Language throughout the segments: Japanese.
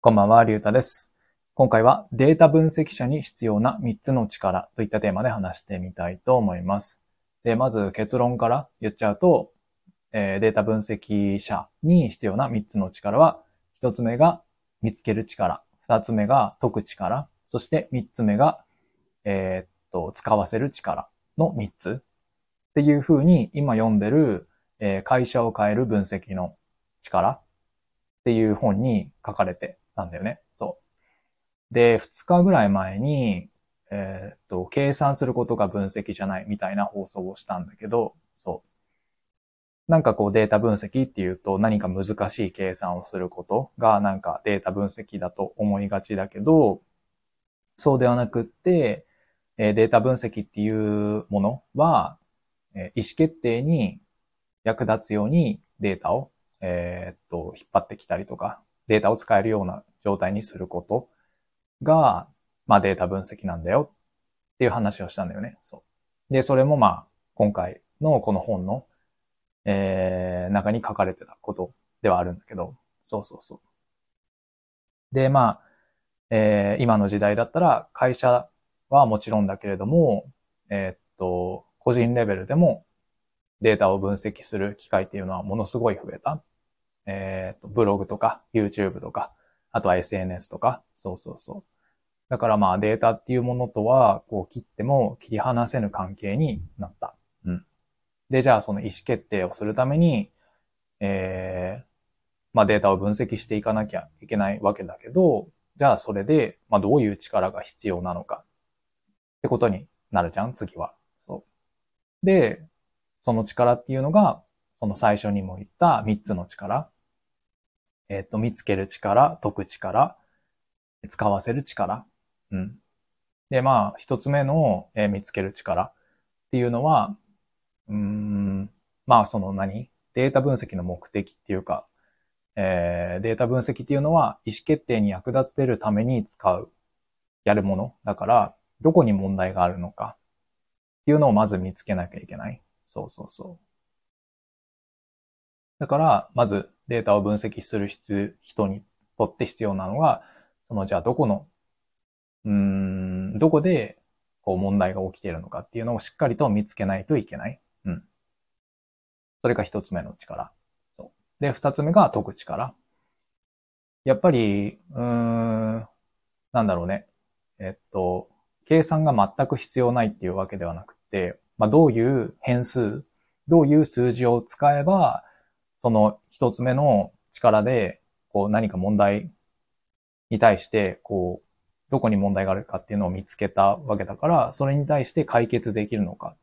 こんばんは、りゅうたです。今回はデータ分析者に必要な3つの力といったテーマで話してみたいと思います。で、まず結論から言っちゃうと、えーデータ分析者に必要な3つの力は、1つ目が見つける力、2つ目が解く力、そして3つ目が、えーっと、使わせる力の3つっていう風に今読んでる、えー会社を変える分析の力っていう本に書かれてたんだよね。そう。で、2日ぐらい前に、えーっと、計算することが分析じゃないみたいな放送をしたんだけど、そう。なんかこうデータ分析っていうと何か難しい計算をすることがなんかデータ分析だと思いがちだけど、そうではなくって、えデータ分析っていうものは、え意思決定に役立つようにデータをえーっと、引っ張ってきたりとか、データを使えるような状態にすることが、まあデータ分析なんだよっていう話をしたんだよね。そう。で、それもまあ、今回のこの本の、えー、中に書かれてたことではあるんだけど、そうそうそう。で、まあ、えー今の時代だったら会社はもちろんだけれども、えーっと、個人レベルでもデータを分析する機会っていうのはものすごい増えた。えっ、と、ブログとか、YouTube とか、あとは SNS とか、そうそうそう。だからまあデータっていうものとは、こう切っても切り離せぬ関係になった。うん。で、じゃあその意思決定をするために、えー、まあデータを分析していかなきゃいけないわけだけど、じゃあそれで、まあどういう力が必要なのかってことになるじゃん、次は。そう。で、その力っていうのが、その最初にも言った3つの力。えっ、と、見つける力、解く力、使わせる力。うん。で、まあ、一つ目の、えー見つける力っていうのは、うん、まあ、その何？データ分析の目的っていうか、えーデータ分析っていうのは意思決定に役立てるために使う、やるもの。だから、どこに問題があるのかっていうのをまず見つけなきゃいけない。そうそうそう。だから、まずデータを分析する人にとって必要なのが、そのじゃあどこの、うん、どこでこう問題が起きているのかっていうのをしっかりと見つけないといけない。うん。それが一つ目の力。そう。で、二つ目が解く力。やっぱり、うーん、なんだろうね。えっと、計算が全く必要ないっていうわけではなくて、まあ、どういう変数、どういう数字を使えば、その一つ目の力で、こう何か問題に対して、こう、どこに問題があるかっていうのを見つけたわけだから、それに対して解決できるのか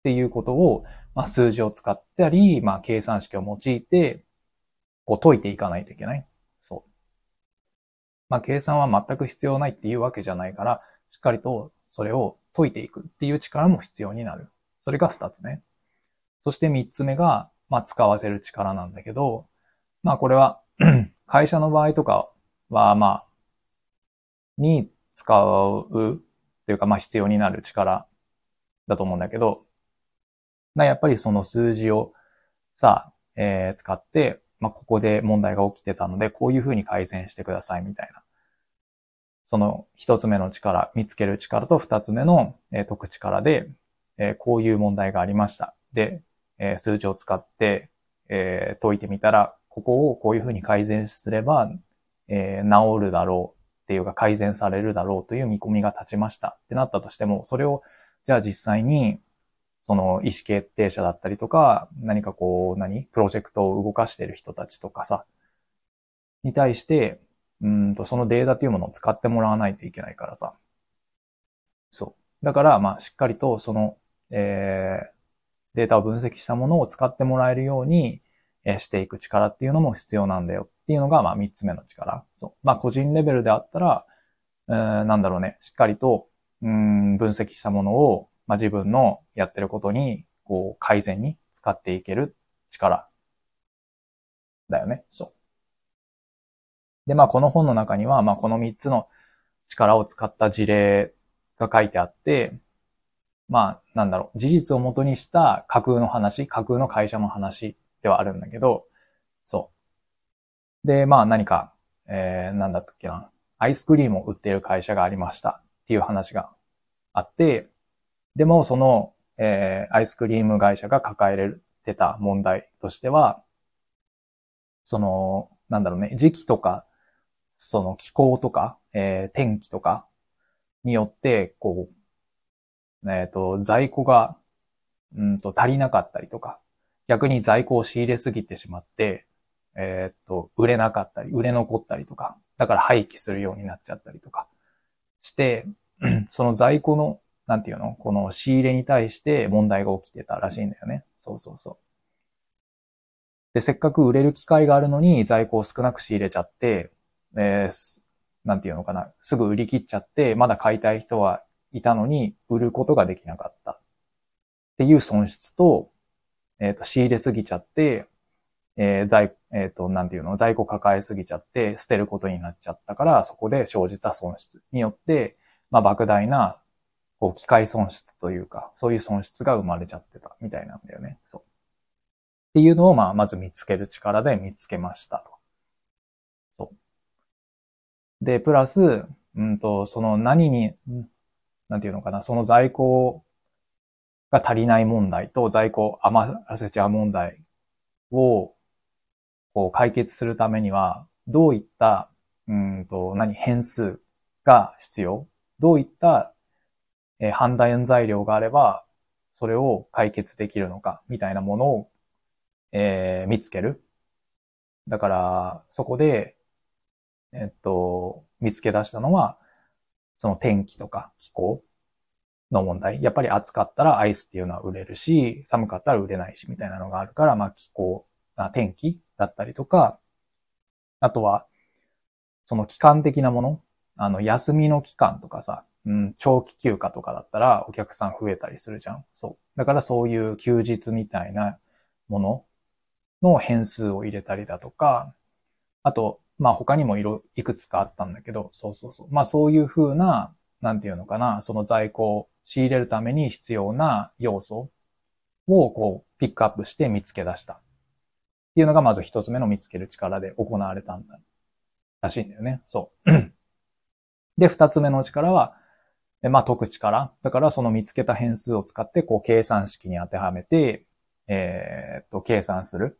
っていうことを、まあ、数字を使ったり、まあ、計算式を用いて、こう解いていかないといけない。そう。まあ、計算は全く必要ないっていうわけじゃないから、しっかりとそれを解いていくっていう力も必要になる。それが二つ目。そして三つ目が、まあ、使わせる力なんだけど、まあ、これは、会社の場合とかは、まあ、に使うというか、まあ、必要になる力だと思うんだけど、まあやっぱりその数字をさ、えー使って、まあ、ここで問題が起きてたので、こういうふうに改善してくださいみたいな。その一つ目の力、見つける力と二つ目の、えー解く力で、えーこういう問題がありました。で、え数字を使って、え解いてみたら、ここをこういうふうに改善すれば、え治るだろうっていうか改善されるだろうという見込みが立ちましたってなったとしても、それを、じゃあ実際に、その意思決定者だったりとか、何かこう、何？プロジェクトを動かしている人たちとかさ、に対して、うんと、そのデータというものを使ってもらわないといけないからさ。そう。だから、まあ、しっかりとその、えー、データを分析したものを使ってもらえるように、えしていく力っていうのも必要なんだよっていうのが、まあ、三つ目の力。そう。まあ、個人レベルであったら、えーなんだろうね、しっかりと、うん、分析したものを、まあ、自分のやってることに、こう、改善に使っていける力。だよね。そう。で、まあ、この本の中には、まあ、この三つの力を使った事例が書いてあって、まあ、なんだろう、事実をもとにした架空の話、架空の会社の話ではあるんだけど、そう。で、まあ何か、えー、なんだったっけな、アイスクリームを売っている会社がありましたっていう話があって、でもその、えー、アイスクリーム会社が抱えてた問題としては、その、なんだろうね、時期とか、その気候とか、えー、天気とかによって、こう、えっ、ー、と、在庫が、うんと足りなかったりとか、逆に在庫を仕入れすぎてしまって、えっ、ー、と、売れなかったり、売れ残ったりとか、だから廃棄するようになっちゃったりとかして、その在庫の、なんていうのこの仕入れに対して問題が起きてたらしいんだよね。そうそうそう。で、せっかく売れる機会があるのに在庫を少なく仕入れちゃって、えー、なんていうのかな、すぐ売り切っちゃって、まだ買いたい人はいたのに、売ることができなかったっていう損失と、えっ、ー、と、仕入れすぎちゃって、えー、在、えっ、ー、と、なんていうの、在庫抱えすぎちゃって、捨てることになっちゃったから、そこで生じた損失によって、まあ、莫大な、こう、機械損失というか、そういう損失が生まれちゃってた、みたいなんだよね。そう。っていうのを、まあ、まず見つける力で見つけましたと。そう。で、プラス、うんと、その何に、なんていうのかな、その在庫が足りない問題と在庫余らせちゃう問題を、こう解決するためには、どういった、うんと、何、変数が必要？どういった、えー、判断材料があれば、それを解決できるのか、みたいなものをえー、見つける。だから、そこで、えっと、見つけ出したのは、その天気とか気候の問題。やっぱり暑かったらアイスっていうのは売れるし、寒かったら売れないし、みたいなのがあるから、まあ気候、あ天気だったりとか、あとは、その期間的なもの、あの、休みの期間とかさ、うん、長期休暇とかだったらお客さん増えたりするじゃん。そう。だからそういう休日みたいなものの変数を入れたりだとか、あと、まあ他にもいろ、いくつかあったんだけど、そうそうそう。まあそういうふうな、なんていうのかな、その在庫を仕入れるために必要な要素をこうピックアップして見つけ出した。っていうのがまず一つ目の見つける力で行われたんだ。らしいんだよね。そう。で、二つ目の力は、まあ解く力。だからその見つけた変数を使ってこう計算式に当てはめて、えー、っと、計算する。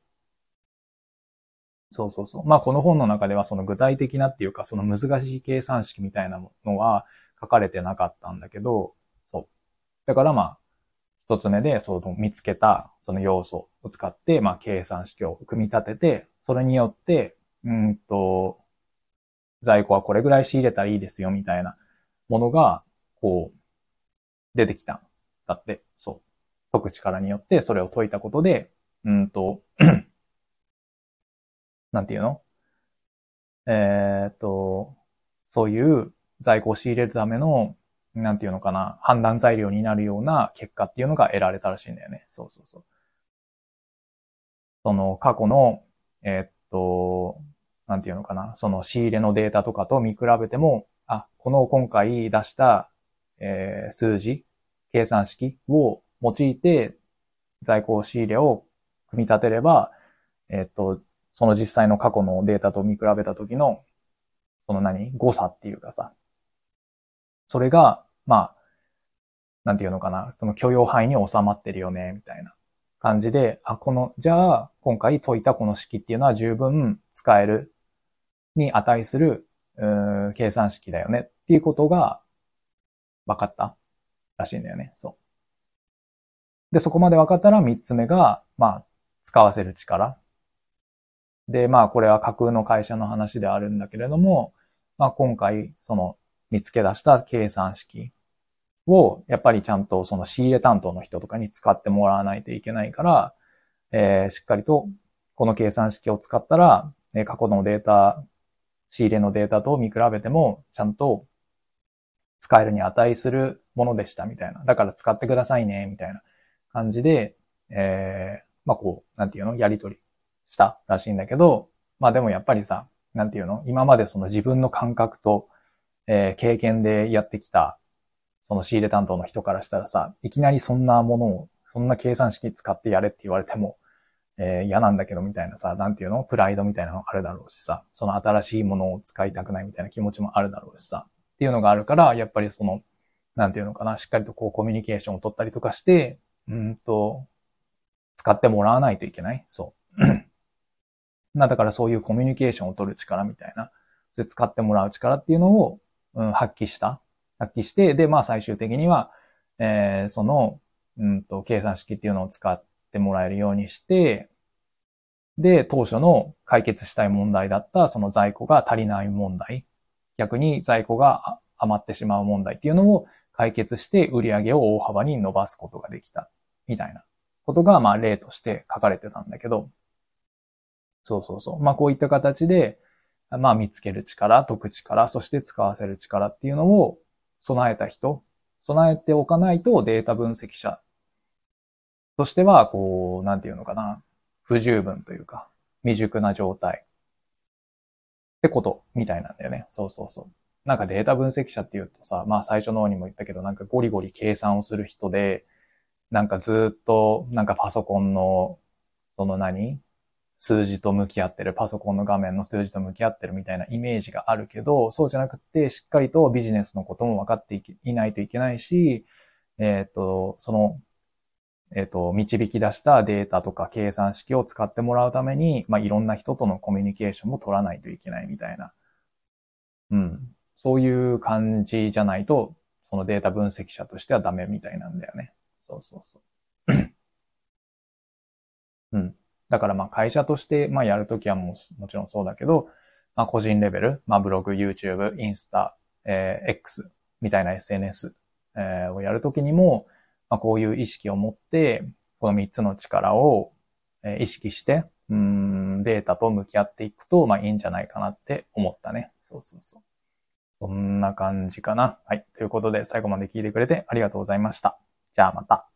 そうそうそう。まあこの本の中ではその具体的なっていうかその難しい計算式みたいなのは書かれてなかったんだけど、そう。だからまあ、一つ目でその見つけたその要素を使ってまあ計算式を組み立てて、それによって、うんと、在庫はこれぐらい仕入れたらいいですよみたいなものが、こう、出てきただって、そう。解く力によってそれを解いたことで、うんとなんていうの？えー、っと、そういう在庫を仕入れるための、なんていうのかな、判断材料になるような結果っていうのが得られたらしいんだよね。そうそうそう。その過去の、えー、っと、なんていうのかな、その仕入れのデータとかと見比べても、あ、この今回出した、えー、数字、計算式を用いて在庫仕入れを組み立てれば、えっと、その実際の過去のデータと見比べた時の、その何？誤差っていうかさ、それが、まあ、なんていうのかな、その許容範囲に収まってるよね、みたいな感じで、あ、この、じゃあ、今回解いたこの式っていうのは十分使えるに値する、うん計算式だよねっていうことが分かったらしいんだよね。そう。で、そこまで分かったら三つ目が、まあ、使わせる力。で、まあこれは架空の会社の話であるんだけれども、まあ今回その見つけ出した計算式をやっぱりちゃんとその仕入れ担当の人とかに使ってもらわないといけないから、えー、しっかりとこの計算式を使ったら、え、過去のデータ、仕入れのデータと見比べてもちゃんと使えるに値するものでしたみたいな。だから使ってくださいね、みたいな感じで、えー、まあこう、なんていうの？やりとりしたらしいんだけど、まあでもやっぱりさ、なんていうの？今までその自分の感覚と、えー、経験でやってきた、その仕入れ担当の人からしたらさ、いきなりそんなものを、そんな計算式使ってやれって言われても、えー、嫌なんだけどみたいなさ、なんていうの？プライドみたいなのあるだろうしさ、その新しいものを使いたくないみたいな気持ちもあるだろうしさ、っていうのがあるから、やっぱりその、なんていうのかな、しっかりとこうコミュニケーションを取ったりとかして、うんと、使ってもらわないといけない？そう。まあだからそういうコミュニケーションを取る力みたいな、それ使ってもらう力っていうのを、うん、発揮した。発揮して、で、まあ最終的には、えー、その、うんと、計算式っていうのを使ってもらえるようにして、で、当初の解決したい問題だったその在庫が足りない問題、逆に在庫が余ってしまう問題っていうのを解決して売り上げを大幅に伸ばすことができた、みたいなことが、まあ例として書かれてたんだけど、そうそうそう。まあこういった形で、まあ見つける力、解く力、そして使わせる力っていうのを備えた人、備えておかないとデータ分析者としては、こう、なんていうのかな、不十分というか、未熟な状態ってことみたいなんだよね。そうそうそう。なんかデータ分析者って言うとさ、まあ最初の方にも言ったけど、なんかゴリゴリ計算をする人で、なんかずっと、なんかパソコンの、その何数字と向き合ってる、パソコンの画面の数字と向き合ってるみたいなイメージがあるけど、そうじゃなくて、しっかりとビジネスのことも分かっていないといけないし、えっ、と、その、えっ、と、導き出したデータとか計算式を使ってもらうために、まあ、いろんな人とのコミュニケーションも取らないといけないみたいな。うん。そういう感じじゃないと、そのデータ分析者としてはダメみたいなんだよね。そうそうそう。うん。だからまあ会社としてまあやるときはももちろんそうだけど、まあ個人レベル、まあブログ、YouTube、インスタ、えー、X みたいな SNS、えー、をやるときにも、まあこういう意識を持って、この3つの力を、意識して、うん、データと向き合っていくと、まあいいんじゃないかなって思ったね。そうそうそう。そんな感じかな。はい。ということで最後まで聞いてくれてありがとうございました。じゃあまた。